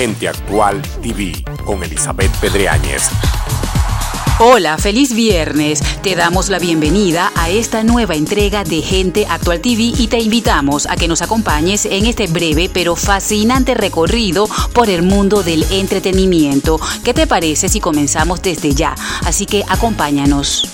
Gente Actual TV con Elizabeth Pedreáñez. Hola, feliz viernes. Te damos la bienvenida a esta nueva entrega de Gente Actual TV y te invitamos a que nos acompañes en este breve pero fascinante recorrido por el mundo del entretenimiento. ¿Qué te parece si comenzamos desde ya? Así que acompáñanos.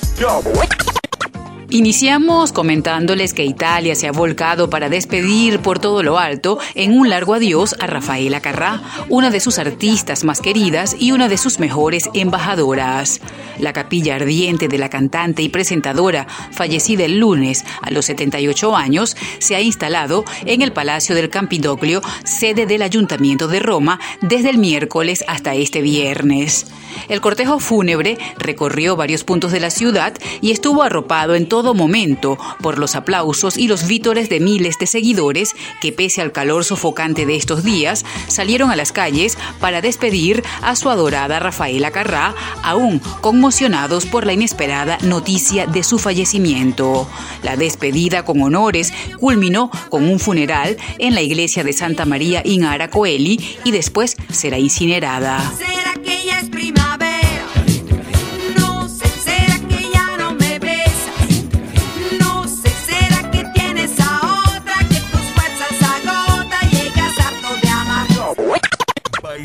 Iniciamos comentándoles que Italia se ha volcado para despedir por todo lo alto en un largo adiós a Rafaela Carrá, una de sus artistas más queridas y una de sus mejores embajadoras. La capilla ardiente de la cantante y presentadora, fallecida el lunes a los 78 años, se ha instalado en el Palacio del Campidoglio, sede del Ayuntamiento de Roma, desde el miércoles hasta este viernes. El cortejo fúnebre recorrió varios puntos de la ciudad y estuvo arropado en todo momento por los aplausos y los vítores de miles de seguidores que, pese al calor sofocante de estos días, salieron a las calles para despedir a su adorada Rafaela Carrá, aún conmocionados por la inesperada noticia de su fallecimiento. La despedida con honores culminó con un funeral en la iglesia de Santa María in Aracoeli y después será incinerada.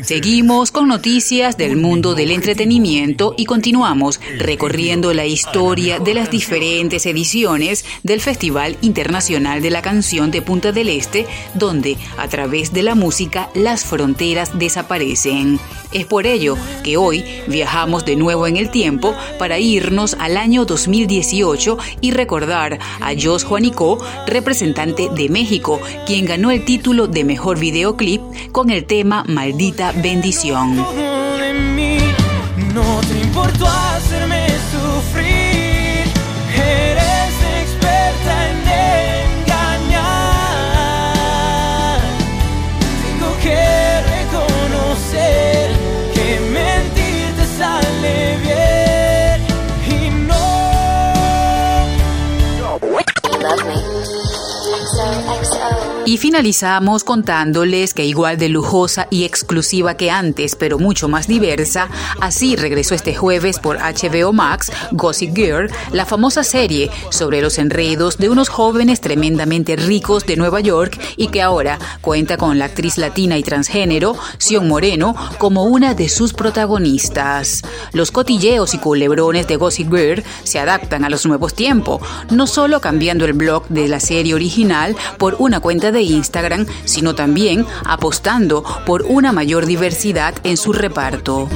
Seguimos con noticias del mundo del entretenimiento y continuamos recorriendo la historia de las diferentes ediciones del Festival Internacional de la Canción de Punta del Este, donde a través de la música las fronteras desaparecen. Es por ello que hoy viajamos de nuevo en el tiempo para irnos al año 2018 y recordar a Jos Juanico, representante de México, quien ganó el título de mejor videoclip con el tema Maldita bendición. Y finalizamos contándoles que igual de lujosa y exclusiva que antes, pero mucho más diversa, así regresó este jueves por HBO Max Gossip Girl, la famosa serie sobre los enredos de unos jóvenes tremendamente ricos de Nueva York y que ahora cuenta con la actriz latina y transgénero Sion Moreno como una de sus protagonistas. Los cotilleos y culebrones de Gossip Girl se adaptan a los nuevos tiempos, no solo cambiando el blog de la serie original por una cuenta de Instagram, sino también apostando por una mayor diversidad en su reparto.